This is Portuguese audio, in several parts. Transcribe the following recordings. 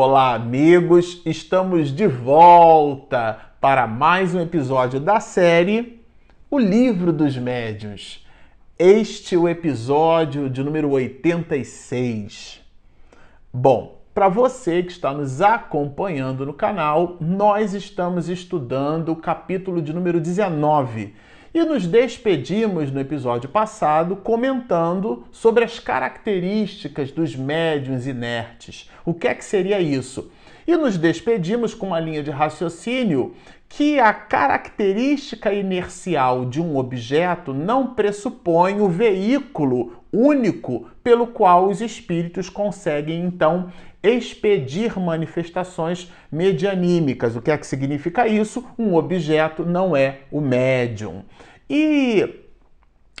Olá, amigos! Estamos de volta para mais um episódio da série O Livro dos Médiuns. Este é o episódio de número 86. Bom, para você que está nos acompanhando no canal, nós estamos estudando o capítulo de número 19 e nos despedimos no episódio passado comentando sobre as características dos médiuns inertes. O que é que seria isso? E nos despedimos com uma linha de raciocínio que a característica inercial de um objeto não pressupõe o veículo único pelo qual os espíritos conseguem então expedir manifestações medianímicas. O que é que significa isso? Um objeto não é o médium. E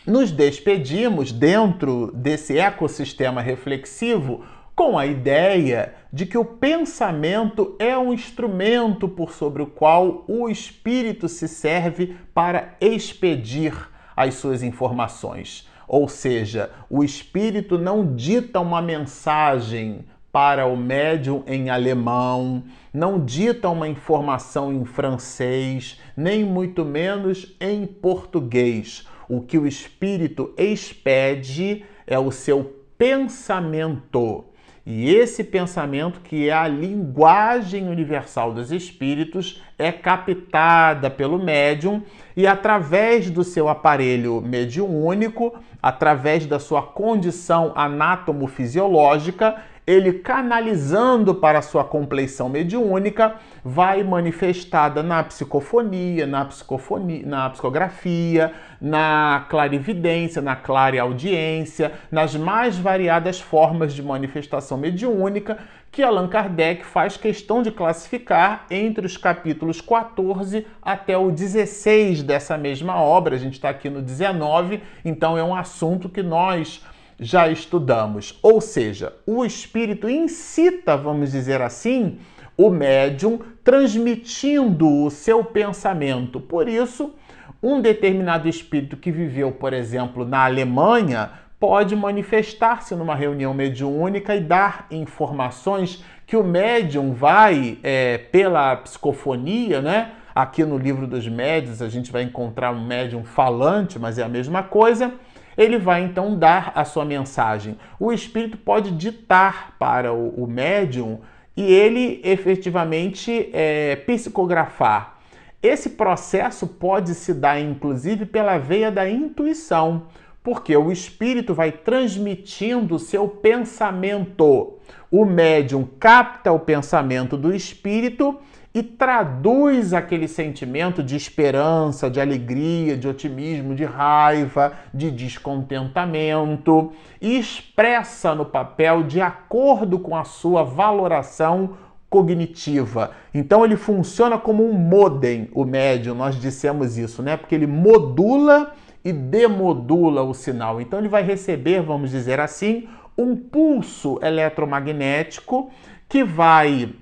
nos despedimos dentro desse ecossistema reflexivo com a ideia de que o pensamento é um instrumento por sobre o qual o espírito se serve para expedir as suas informações. Ou seja, o espírito não dita uma mensagem para o médium em alemão, não dita uma informação em francês, nem muito menos em português. O que o espírito expede é o seu pensamento. E esse pensamento, que é a linguagem universal dos espíritos, é captada pelo médium e, através do seu aparelho mediúnico, através da sua condição anátomo-fisiológica, ele canalizando para sua compleição mediúnica, vai manifestada na psicofonia, na psicofonia, na psicografia, na clarividência, na clareaudiência, nas mais variadas formas de manifestação mediúnica que Allan Kardec faz questão de classificar entre os capítulos 14 até o 16 dessa mesma obra. A gente está aqui no 19, então é um assunto que nós já estudamos. Ou seja, o espírito incita, vamos dizer assim, o médium transmitindo o seu pensamento. Por isso, um determinado espírito que viveu, por exemplo, na Alemanha, pode manifestar-se numa reunião mediúnica e dar informações que o médium vai, é, pela psicofonia, né? Aqui no livro dos médios a gente vai encontrar um médium falante, mas é a mesma coisa ele vai então dar a sua mensagem. O espírito pode ditar para o, o médium e ele efetivamente é, psicografar. Esse processo pode se dar inclusive pela veia da intuição, porque o espírito vai transmitindo seu pensamento. O médium capta o pensamento do espírito traduz aquele sentimento de esperança, de alegria, de otimismo, de raiva, de descontentamento e expressa no papel de acordo com a sua valoração cognitiva. Então ele funciona como um modem, o médium, nós dissemos isso, né? Porque ele modula e demodula o sinal. Então ele vai receber, vamos dizer assim, um pulso eletromagnético que vai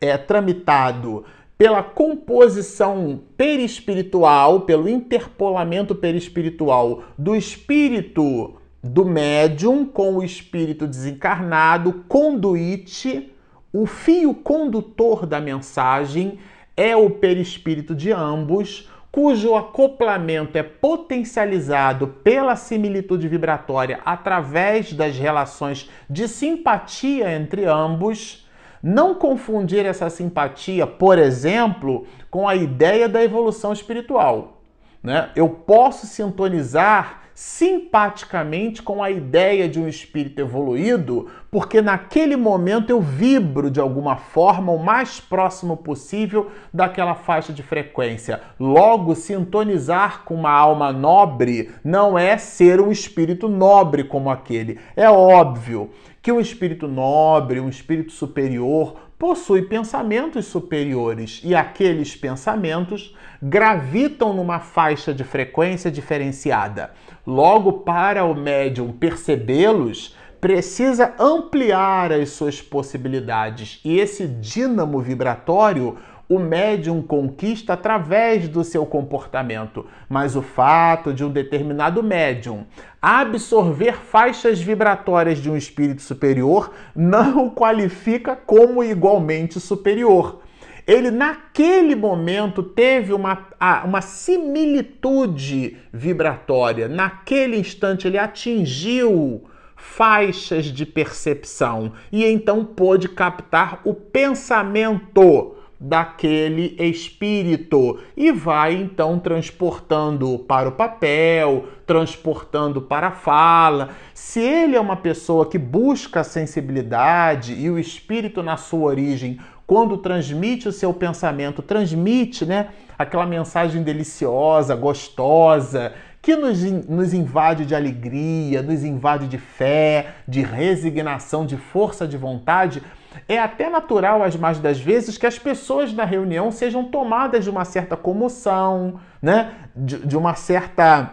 é, tramitado pela composição perispiritual, pelo interpolamento perispiritual do espírito do médium com o espírito desencarnado, conduite, o fio condutor da mensagem é o perispírito de ambos, cujo acoplamento é potencializado pela similitude vibratória através das relações de simpatia entre ambos não confundir essa simpatia, por exemplo, com a ideia da evolução espiritual. Né? Eu posso sintonizar simpaticamente com a ideia de um espírito evoluído, porque naquele momento eu vibro de alguma forma o mais próximo possível daquela faixa de frequência. Logo, sintonizar com uma alma nobre não é ser um espírito nobre como aquele. É óbvio que um espírito nobre, um espírito superior, possui pensamentos superiores e aqueles pensamentos gravitam numa faixa de frequência diferenciada. Logo, para o médium percebê-los, precisa ampliar as suas possibilidades e esse dínamo vibratório o médium conquista através do seu comportamento, mas o fato de um determinado médium absorver faixas vibratórias de um espírito superior não o qualifica como igualmente superior. Ele, naquele momento, teve uma, uma similitude vibratória. Naquele instante, ele atingiu faixas de percepção e então pôde captar o pensamento daquele espírito e vai então transportando para o papel, transportando para a fala. Se ele é uma pessoa que busca a sensibilidade e o espírito na sua origem, quando transmite o seu pensamento, transmite, né, aquela mensagem deliciosa, gostosa, que nos, nos invade de alegria, nos invade de fé, de resignação, de força de vontade, é até natural, as mais das vezes, que as pessoas na reunião sejam tomadas de uma certa comoção, né? de, de uma certa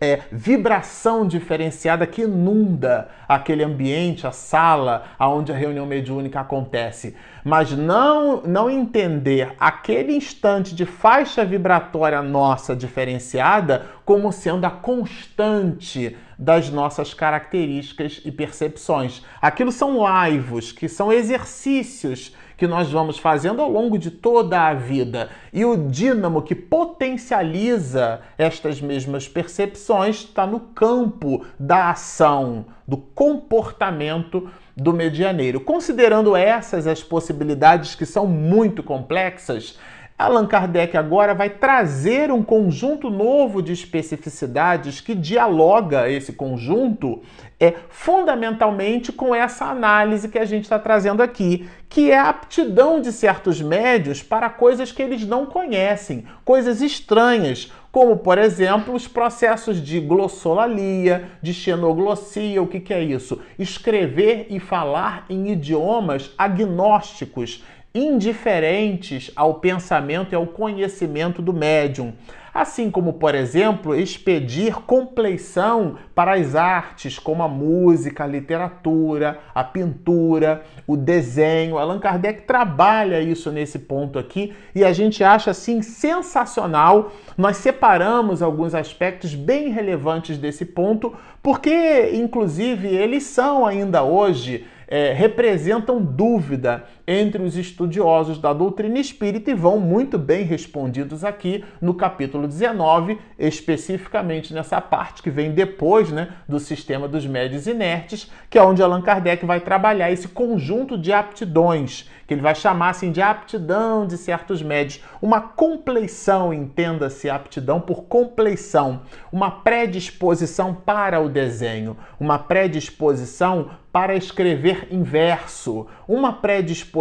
é, vibração diferenciada que inunda aquele ambiente, a sala onde a reunião mediúnica acontece. Mas não, não entender aquele instante de faixa vibratória nossa diferenciada como sendo a constante das nossas características e percepções. Aquilo são laivos, que são exercícios que nós vamos fazendo ao longo de toda a vida. E o dínamo que potencializa estas mesmas percepções está no campo da ação, do comportamento do medianeiro. Considerando essas as possibilidades que são muito complexas, Allan Kardec agora vai trazer um conjunto novo de especificidades que dialoga esse conjunto é fundamentalmente com essa análise que a gente está trazendo aqui, que é a aptidão de certos médios para coisas que eles não conhecem, coisas estranhas, como por exemplo os processos de glossolalia, de xenoglossia. O que, que é isso? Escrever e falar em idiomas agnósticos indiferentes ao pensamento e ao conhecimento do médium. Assim como, por exemplo, expedir compleição para as artes, como a música, a literatura, a pintura, o desenho. Allan Kardec trabalha isso nesse ponto aqui e a gente acha assim sensacional. Nós separamos alguns aspectos bem relevantes desse ponto, porque, inclusive, eles são ainda hoje é, representam dúvida entre os estudiosos da doutrina espírita e vão muito bem respondidos aqui no capítulo 19, especificamente nessa parte que vem depois né, do sistema dos médios inertes, que é onde Allan Kardec vai trabalhar esse conjunto de aptidões, que ele vai chamar assim de aptidão de certos médios, uma compleição, entenda-se aptidão por compleição, uma predisposição para o desenho, uma predisposição para escrever em verso, uma predisposição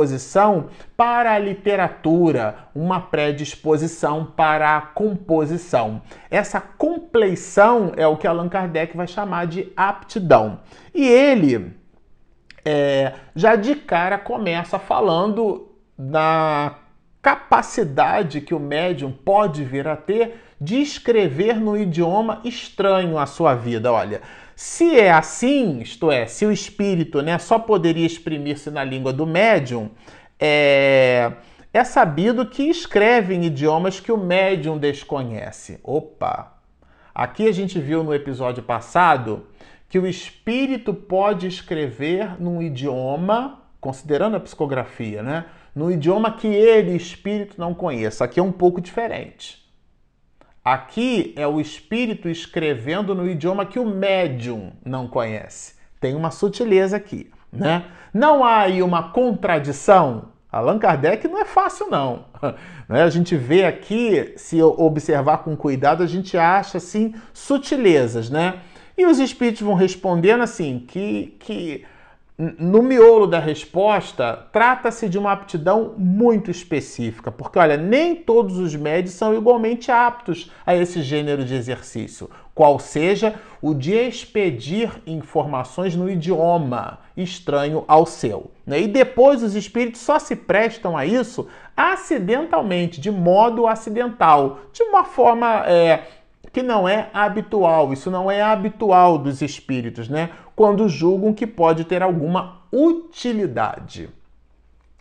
para a literatura, uma predisposição para a composição. Essa compleição é o que Allan Kardec vai chamar de aptidão. E ele é, já de cara começa falando da capacidade que o médium pode vir a ter de escrever no idioma estranho à sua vida. Olha, se é assim, isto é, se o espírito né, só poderia exprimir-se na língua do médium, é, é sabido que escreve em idiomas que o médium desconhece. Opa! Aqui a gente viu no episódio passado que o espírito pode escrever num idioma, considerando a psicografia, né? No idioma que ele, espírito, não conheça. Aqui é um pouco diferente. Aqui é o espírito escrevendo no idioma que o médium não conhece. Tem uma sutileza aqui, né? Não há aí uma contradição. Allan Kardec não é fácil, não. Né? A gente vê aqui, se observar com cuidado, a gente acha assim sutilezas, né? E os espíritos vão respondendo assim que, que no miolo da resposta, trata-se de uma aptidão muito específica, porque olha, nem todos os médios são igualmente aptos a esse gênero de exercício, qual seja o de expedir informações no idioma estranho ao seu. Né? E depois os espíritos só se prestam a isso acidentalmente, de modo acidental, de uma forma. É, que não é habitual. Isso não é habitual dos espíritos, né? Quando julgam que pode ter alguma utilidade.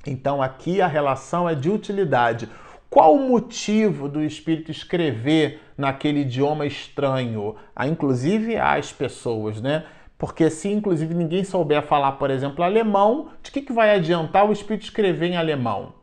Então aqui a relação é de utilidade. Qual o motivo do espírito escrever naquele idioma estranho? Ah, inclusive às pessoas, né? Porque se inclusive ninguém souber falar, por exemplo, alemão, de que, que vai adiantar o espírito escrever em alemão?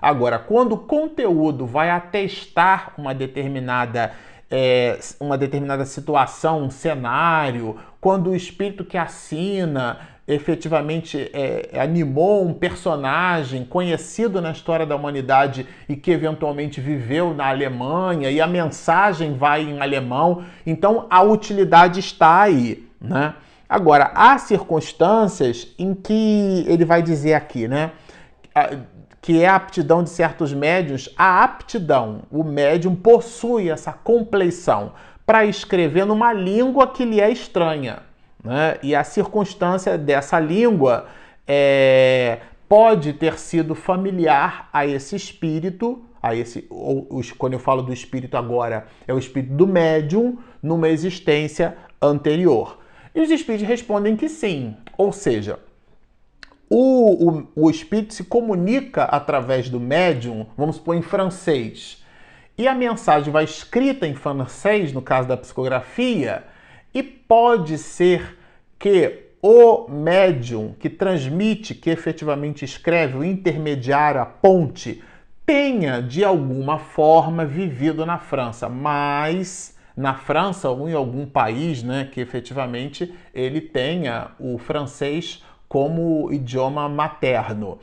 Agora, quando o conteúdo vai atestar uma determinada é, uma determinada situação, um cenário, quando o espírito que assina efetivamente é, animou um personagem conhecido na história da humanidade e que eventualmente viveu na Alemanha e a mensagem vai em alemão, então a utilidade está aí, né? Agora, há circunstâncias em que ele vai dizer aqui, né? Que é a aptidão de certos médios, a aptidão, o médium possui essa compleição para escrever numa língua que lhe é estranha. Né? E a circunstância dessa língua é, pode ter sido familiar a esse espírito, a esse, ou, quando eu falo do espírito agora, é o espírito do médium numa existência anterior. E os espíritos respondem que sim, ou seja, o, o, o espírito se comunica através do médium, vamos supor em francês, e a mensagem vai escrita em francês, no caso da psicografia, e pode ser que o médium que transmite, que efetivamente escreve, o intermediário, a ponte, tenha de alguma forma vivido na França, mas na França ou em algum país né, que efetivamente ele tenha o francês como idioma materno.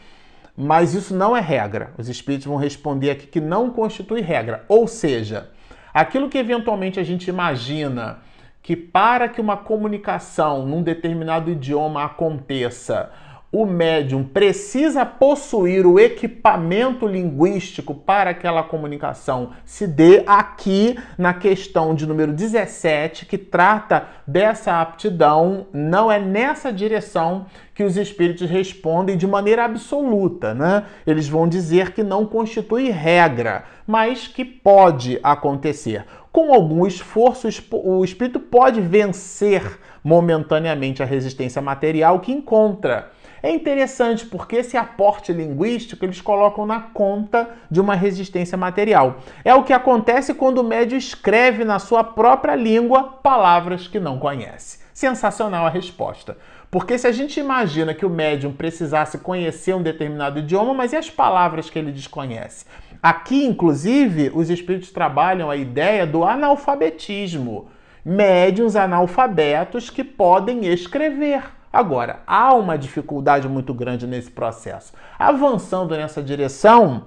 Mas isso não é regra. Os espíritos vão responder aqui que não constitui regra. Ou seja, aquilo que eventualmente a gente imagina que para que uma comunicação num determinado idioma aconteça, o médium precisa possuir o equipamento linguístico para aquela comunicação se dê aqui na questão de número 17, que trata dessa aptidão, não é nessa direção que os espíritos respondem de maneira absoluta, né? Eles vão dizer que não constitui regra, mas que pode acontecer. Com algum esforço, o espírito pode vencer momentaneamente a resistência material que encontra é interessante porque esse aporte linguístico eles colocam na conta de uma resistência material. É o que acontece quando o médio escreve na sua própria língua palavras que não conhece. Sensacional a resposta. Porque se a gente imagina que o médium precisasse conhecer um determinado idioma, mas e as palavras que ele desconhece? Aqui, inclusive, os espíritos trabalham a ideia do analfabetismo. Médiuns analfabetos que podem escrever. Agora, há uma dificuldade muito grande nesse processo. Avançando nessa direção,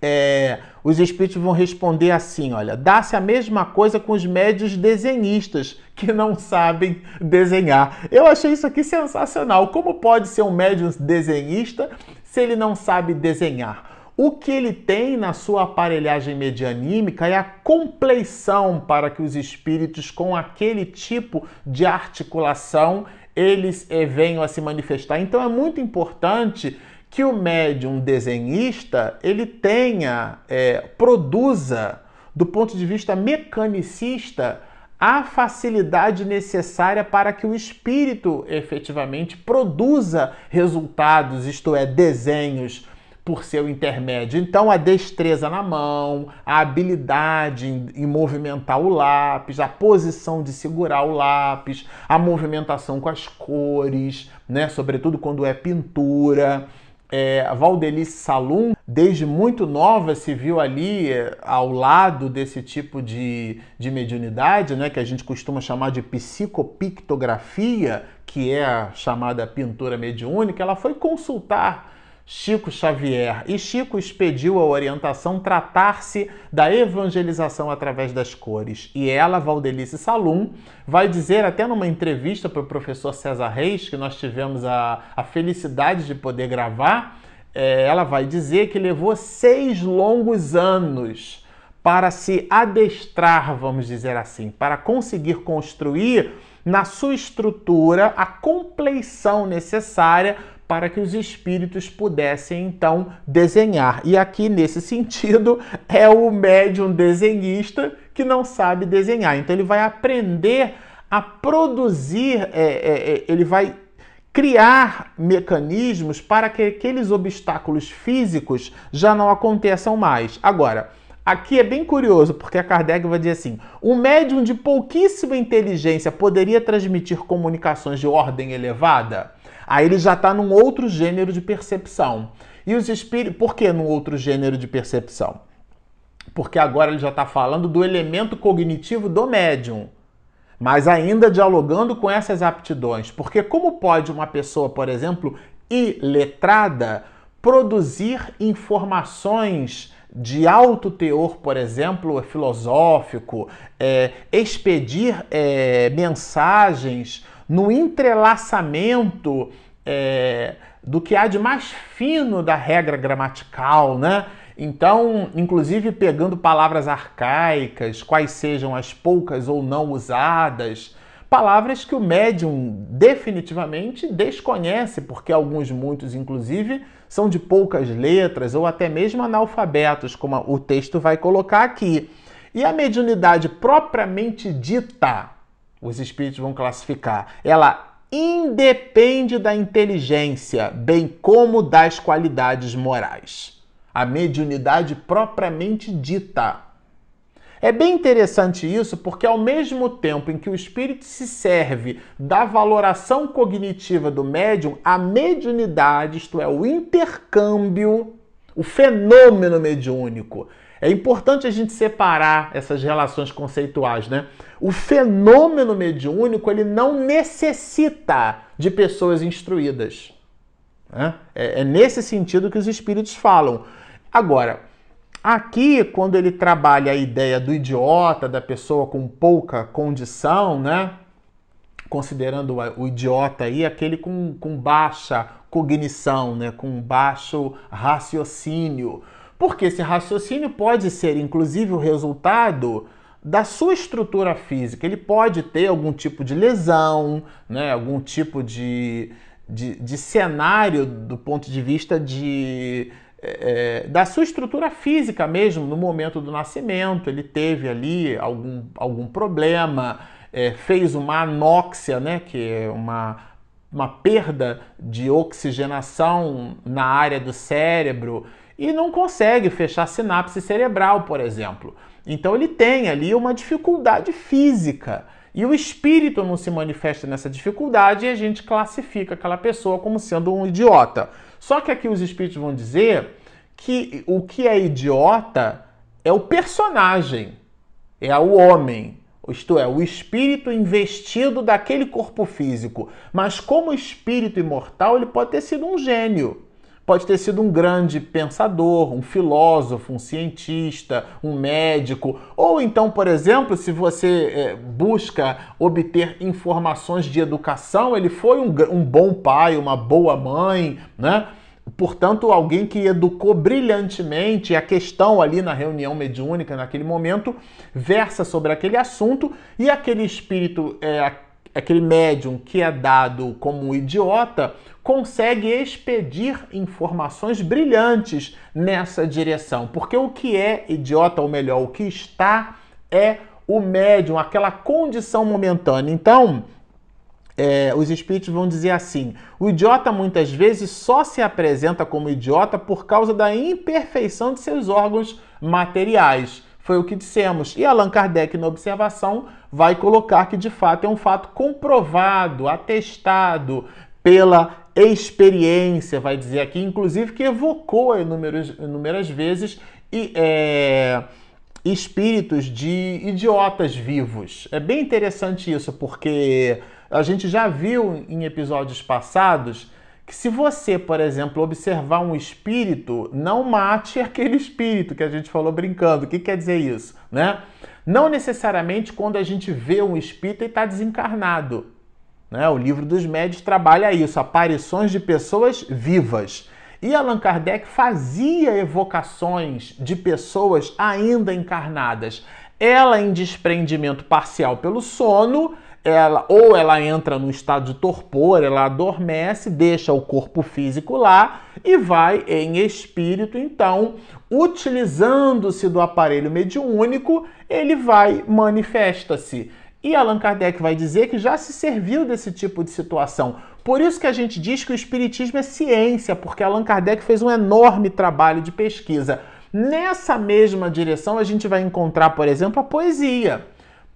é, os espíritos vão responder assim: olha, dá-se a mesma coisa com os médios desenhistas que não sabem desenhar. Eu achei isso aqui sensacional. Como pode ser um médium desenhista se ele não sabe desenhar? O que ele tem na sua aparelhagem medianímica é a compleição para que os espíritos, com aquele tipo de articulação, eles eh, venham a se manifestar. Então é muito importante que o médium desenhista ele tenha, é, produza, do ponto de vista mecanicista, a facilidade necessária para que o espírito efetivamente produza resultados, isto é, desenhos por seu intermédio. Então, a destreza na mão, a habilidade em, em, movimentar o lápis, a posição de segurar o lápis, a movimentação com as cores, né? sobretudo quando é pintura. É, a Valdelice Salum, desde muito nova, se viu ali é, ao lado desse tipo de, de mediunidade, né, que a gente costuma chamar de psicopictografia, que é a chamada pintura mediúnica. Ela foi consultar Chico Xavier. E Chico expediu a orientação tratar-se da evangelização através das cores. E ela, Valdelice Salum, vai dizer até numa entrevista para o professor César Reis, que nós tivemos a, a felicidade de poder gravar, é, ela vai dizer que levou seis longos anos para se adestrar, vamos dizer assim, para conseguir construir na sua estrutura a compleição necessária para que os espíritos pudessem então desenhar. E aqui, nesse sentido, é o médium desenhista que não sabe desenhar. Então, ele vai aprender a produzir, é, é, é ele vai criar mecanismos para que aqueles obstáculos físicos já não aconteçam mais. Agora, aqui é bem curioso, porque a Kardec vai dizer assim: o médium de pouquíssima inteligência poderia transmitir comunicações de ordem elevada? Aí ele já está num outro gênero de percepção. E os espíritos. Por que num outro gênero de percepção? Porque agora ele já está falando do elemento cognitivo do médium mas ainda dialogando com essas aptidões. Porque como pode uma pessoa, por exemplo, iletrada, produzir informações de alto teor, por exemplo, filosófico, é, expedir é, mensagens no entrelaçamento é, do que há de mais fino da regra gramatical, né? Então, inclusive pegando palavras arcaicas, quais sejam as poucas ou não usadas, palavras que o médium definitivamente desconhece, porque alguns, muitos, inclusive, são de poucas letras ou até mesmo analfabetos, como o texto vai colocar aqui. E a mediunidade propriamente dita, os espíritos vão classificar, ela independe da inteligência, bem como das qualidades morais a mediunidade propriamente dita. É bem interessante isso porque, ao mesmo tempo em que o espírito se serve da valoração cognitiva do médium, a mediunidade, isto é, o intercâmbio, o fenômeno mediúnico. É importante a gente separar essas relações conceituais, né? O fenômeno mediúnico ele não necessita de pessoas instruídas. Né? É, é nesse sentido que os espíritos falam. Agora, aqui, quando ele trabalha a ideia do idiota, da pessoa com pouca condição, né? Considerando o idiota aí aquele com, com baixa cognição, né? com baixo raciocínio. Porque esse raciocínio pode ser, inclusive, o resultado da sua estrutura física. Ele pode ter algum tipo de lesão, né? algum tipo de, de, de cenário do ponto de vista de é, é, da sua estrutura física mesmo, no momento do nascimento, ele teve ali algum, algum problema, é, fez uma anóxia, né, que é uma, uma perda de oxigenação na área do cérebro e não consegue fechar sinapse cerebral, por exemplo. Então ele tem ali uma dificuldade física. E o espírito não se manifesta nessa dificuldade e a gente classifica aquela pessoa como sendo um idiota. Só que aqui os espíritos vão dizer que o que é idiota é o personagem, é o homem, isto é, o espírito investido daquele corpo físico. Mas como espírito imortal, ele pode ter sido um gênio. Pode ter sido um grande pensador, um filósofo, um cientista, um médico. Ou então, por exemplo, se você é, busca obter informações de educação, ele foi um, um bom pai, uma boa mãe, né? Portanto, alguém que educou brilhantemente, a questão ali na reunião mediúnica, naquele momento, versa sobre aquele assunto e aquele espírito, é, aquele médium que é dado como um idiota, consegue expedir informações brilhantes nessa direção. Porque o que é idiota, ou melhor, o que está, é o médium, aquela condição momentânea. Então, é, os espíritos vão dizer assim: o idiota muitas vezes só se apresenta como idiota por causa da imperfeição de seus órgãos materiais. Foi o que dissemos. E Allan Kardec, na observação, vai colocar que de fato é um fato comprovado, atestado pela experiência, vai dizer aqui, inclusive que evocou inúmeras, inúmeras vezes e, é, espíritos de idiotas vivos. É bem interessante isso, porque a gente já viu em episódios passados que se você, por exemplo, observar um espírito, não mate aquele espírito que a gente falou brincando. O que quer dizer isso, né? Não necessariamente quando a gente vê um espírito e está desencarnado. Né? O livro dos médios trabalha isso, aparições de pessoas vivas. E Allan Kardec fazia evocações de pessoas ainda encarnadas. Ela em desprendimento parcial pelo sono ela ou ela entra num estado de torpor, ela adormece, deixa o corpo físico lá e vai em espírito, então, utilizando-se do aparelho mediúnico, ele vai manifesta-se. E Allan Kardec vai dizer que já se serviu desse tipo de situação. Por isso que a gente diz que o Espiritismo é ciência, porque Allan Kardec fez um enorme trabalho de pesquisa. Nessa mesma direção, a gente vai encontrar, por exemplo, a poesia.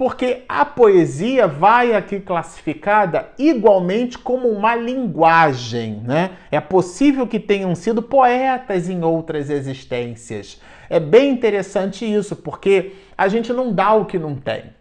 Porque a poesia vai aqui classificada igualmente como uma linguagem, né? É possível que tenham sido poetas em outras existências. É bem interessante isso, porque a gente não dá o que não tem.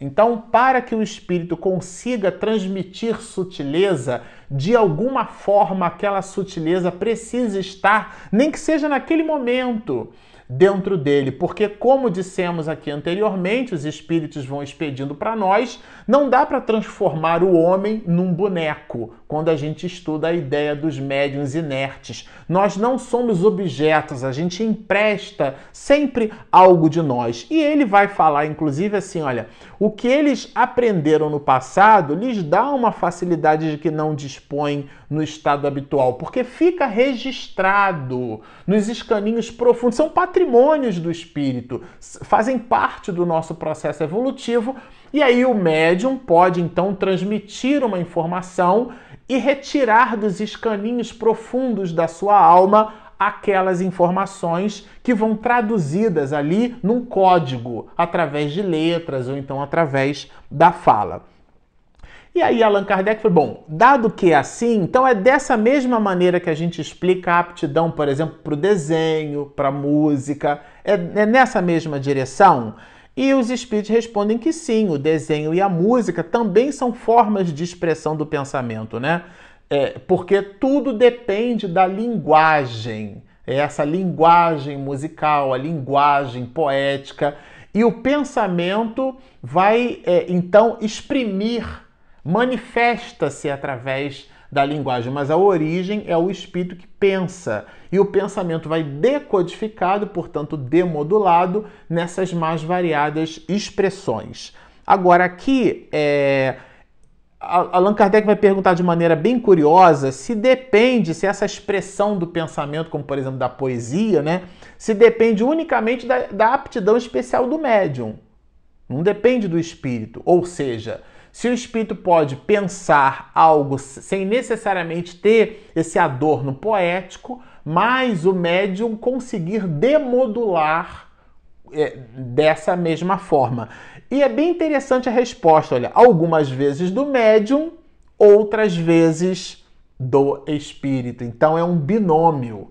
Então, para que o espírito consiga transmitir sutileza, de alguma forma aquela sutileza precisa estar, nem que seja naquele momento dentro dele, porque, como dissemos aqui anteriormente, os espíritos vão expedindo para nós, não dá para transformar o homem num boneco quando a gente estuda a ideia dos médiuns inertes. Nós não somos objetos, a gente empresta sempre algo de nós. E ele vai falar, inclusive, assim: olha, o que eles aprenderam no passado lhes dá uma facilidade de que não dispõem no estado habitual, porque fica registrado nos escaninhos profundos, são patrimônios do espírito, fazem parte do nosso processo evolutivo, e aí o médium pode então transmitir uma informação e retirar dos escaninhos profundos da sua alma aquelas informações que vão traduzidas ali num código, através de letras ou então através da fala. E aí Allan Kardec falou: bom, dado que é assim, então é dessa mesma maneira que a gente explica a aptidão, por exemplo, para o desenho, para a música, é, é nessa mesma direção? E os espíritos respondem que sim, o desenho e a música também são formas de expressão do pensamento, né? É, porque tudo depende da linguagem, é essa linguagem musical, a linguagem poética, e o pensamento vai é, então exprimir manifesta-se através da linguagem, mas a origem é o espírito que pensa. E o pensamento vai decodificado, portanto, demodulado nessas mais variadas expressões. Agora, aqui, é, Allan Kardec vai perguntar de maneira bem curiosa se depende, se essa expressão do pensamento, como por exemplo da poesia, né, se depende unicamente da, da aptidão especial do médium. Não depende do espírito. Ou seja, se o espírito pode pensar algo sem necessariamente ter esse adorno poético, mas o médium conseguir demodular é, dessa mesma forma. E é bem interessante a resposta, olha, algumas vezes do médium, outras vezes do espírito. Então é um binômio.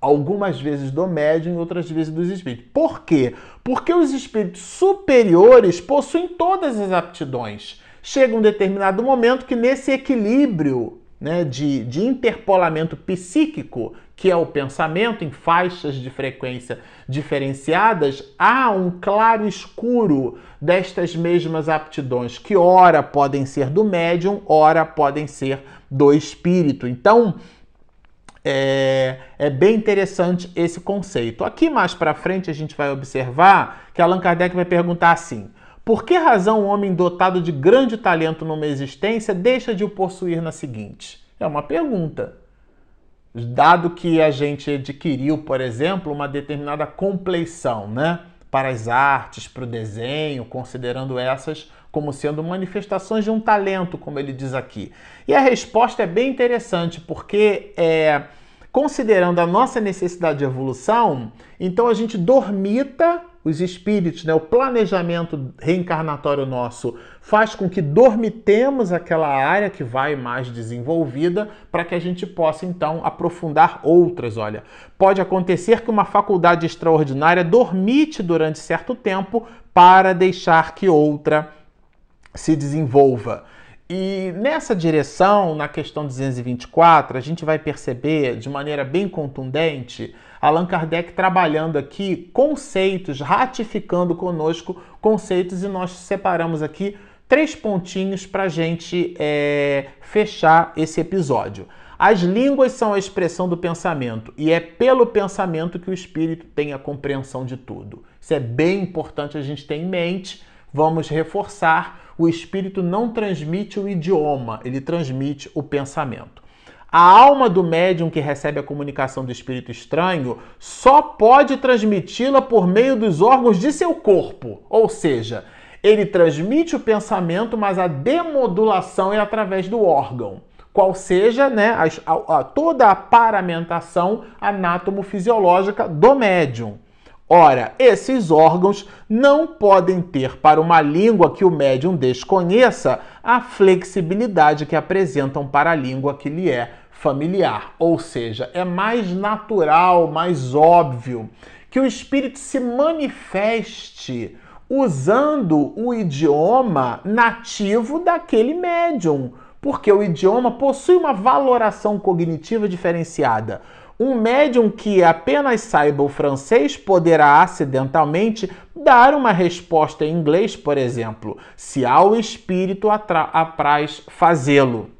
Algumas vezes do médium e outras vezes dos espíritos. Por quê? Porque os espíritos superiores possuem todas as aptidões chega um determinado momento que nesse equilíbrio né, de, de interpolamento psíquico, que é o pensamento em faixas de frequência diferenciadas, há um claro escuro destas mesmas aptidões, que ora podem ser do médium, ora podem ser do espírito. Então, é, é, bem interessante esse conceito. Aqui mais para frente a gente vai observar que Allan Kardec vai perguntar assim: por que razão um homem dotado de grande talento numa existência deixa de o possuir na seguinte? É uma pergunta. Dado que a gente adquiriu, por exemplo, uma determinada compleição, né? Para as artes, para o desenho, considerando essas como sendo manifestações de um talento, como ele diz aqui. E a resposta é bem interessante, porque é, considerando a nossa necessidade de evolução, então a gente dormita os espíritos, né, o planejamento reencarnatório nosso faz com que dormitemos aquela área que vai mais desenvolvida para que a gente possa então aprofundar outras. Olha, pode acontecer que uma faculdade extraordinária dormite durante certo tempo para deixar que outra se desenvolva. E nessa direção, na questão 224, a gente vai perceber de maneira bem contundente Allan Kardec trabalhando aqui conceitos, ratificando conosco conceitos, e nós separamos aqui três pontinhos para a gente é, fechar esse episódio. As línguas são a expressão do pensamento e é pelo pensamento que o espírito tem a compreensão de tudo. Isso é bem importante a gente ter em mente. Vamos reforçar: o espírito não transmite o idioma, ele transmite o pensamento. A alma do médium que recebe a comunicação do espírito estranho só pode transmiti-la por meio dos órgãos de seu corpo. Ou seja, ele transmite o pensamento, mas a demodulação é através do órgão. qual seja né, a, a, toda a paramentação anátomo-fisiológica do médium. Ora, esses órgãos não podem ter para uma língua que o médium desconheça a flexibilidade que apresentam para a língua que lhe é familiar. Ou seja, é mais natural, mais óbvio que o espírito se manifeste usando o idioma nativo daquele médium, porque o idioma possui uma valoração cognitiva diferenciada. Um médium que apenas saiba o francês poderá acidentalmente dar uma resposta em inglês, por exemplo, se ao espírito apraz fazê-lo.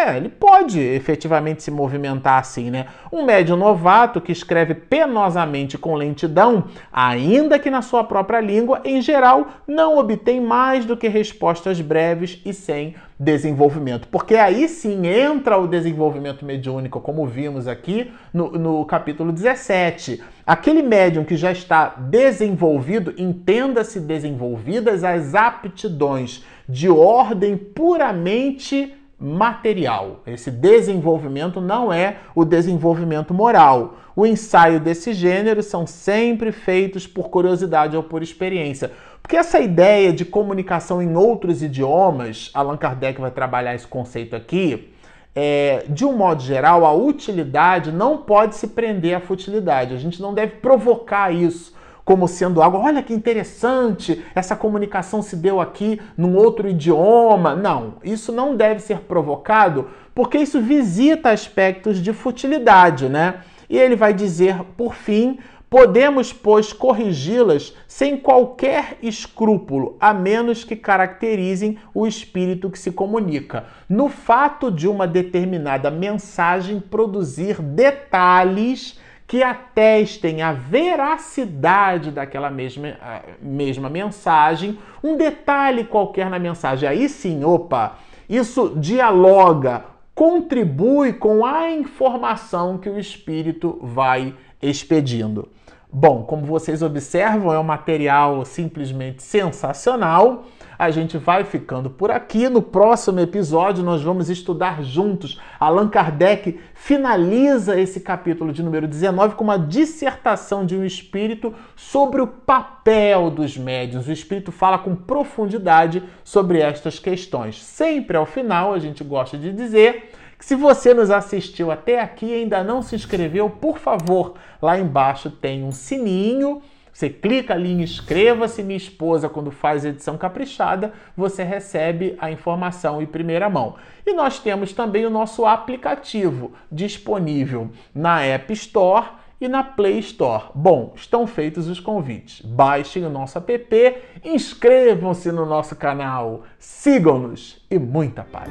É, ele pode efetivamente se movimentar assim, né? Um médium novato que escreve penosamente com lentidão, ainda que na sua própria língua, em geral, não obtém mais do que respostas breves e sem desenvolvimento. Porque aí sim entra o desenvolvimento mediúnico, como vimos aqui no, no capítulo 17. Aquele médium que já está desenvolvido, entenda-se desenvolvidas as aptidões de ordem puramente material. Esse desenvolvimento não é o desenvolvimento moral. O ensaio desse gênero são sempre feitos por curiosidade ou por experiência. Porque essa ideia de comunicação em outros idiomas, Allan Kardec vai trabalhar esse conceito aqui, é, de um modo geral, a utilidade não pode se prender à futilidade. A gente não deve provocar isso como sendo algo, olha que interessante, essa comunicação se deu aqui num outro idioma. Não, isso não deve ser provocado, porque isso visita aspectos de futilidade, né? E ele vai dizer, por fim, podemos, pois, corrigi-las sem qualquer escrúpulo, a menos que caracterizem o espírito que se comunica. No fato de uma determinada mensagem produzir detalhes que atestem a veracidade daquela mesma, mesma mensagem, um detalhe qualquer na mensagem. Aí sim, opa, isso dialoga, contribui com a informação que o espírito vai expedindo. Bom, como vocês observam, é um material simplesmente sensacional. A gente vai ficando por aqui. No próximo episódio, nós vamos estudar juntos. Allan Kardec finaliza esse capítulo de número 19 com uma dissertação de um espírito sobre o papel dos médiuns. O espírito fala com profundidade sobre estas questões. Sempre ao final, a gente gosta de dizer se você nos assistiu até aqui e ainda não se inscreveu, por favor, lá embaixo tem um sininho. Você clica ali em inscreva-se, minha esposa, quando faz edição caprichada, você recebe a informação em primeira mão. E nós temos também o nosso aplicativo disponível na App Store e na Play Store. Bom, estão feitos os convites. Baixem o nosso app, inscrevam-se no nosso canal, sigam-nos e muita paz.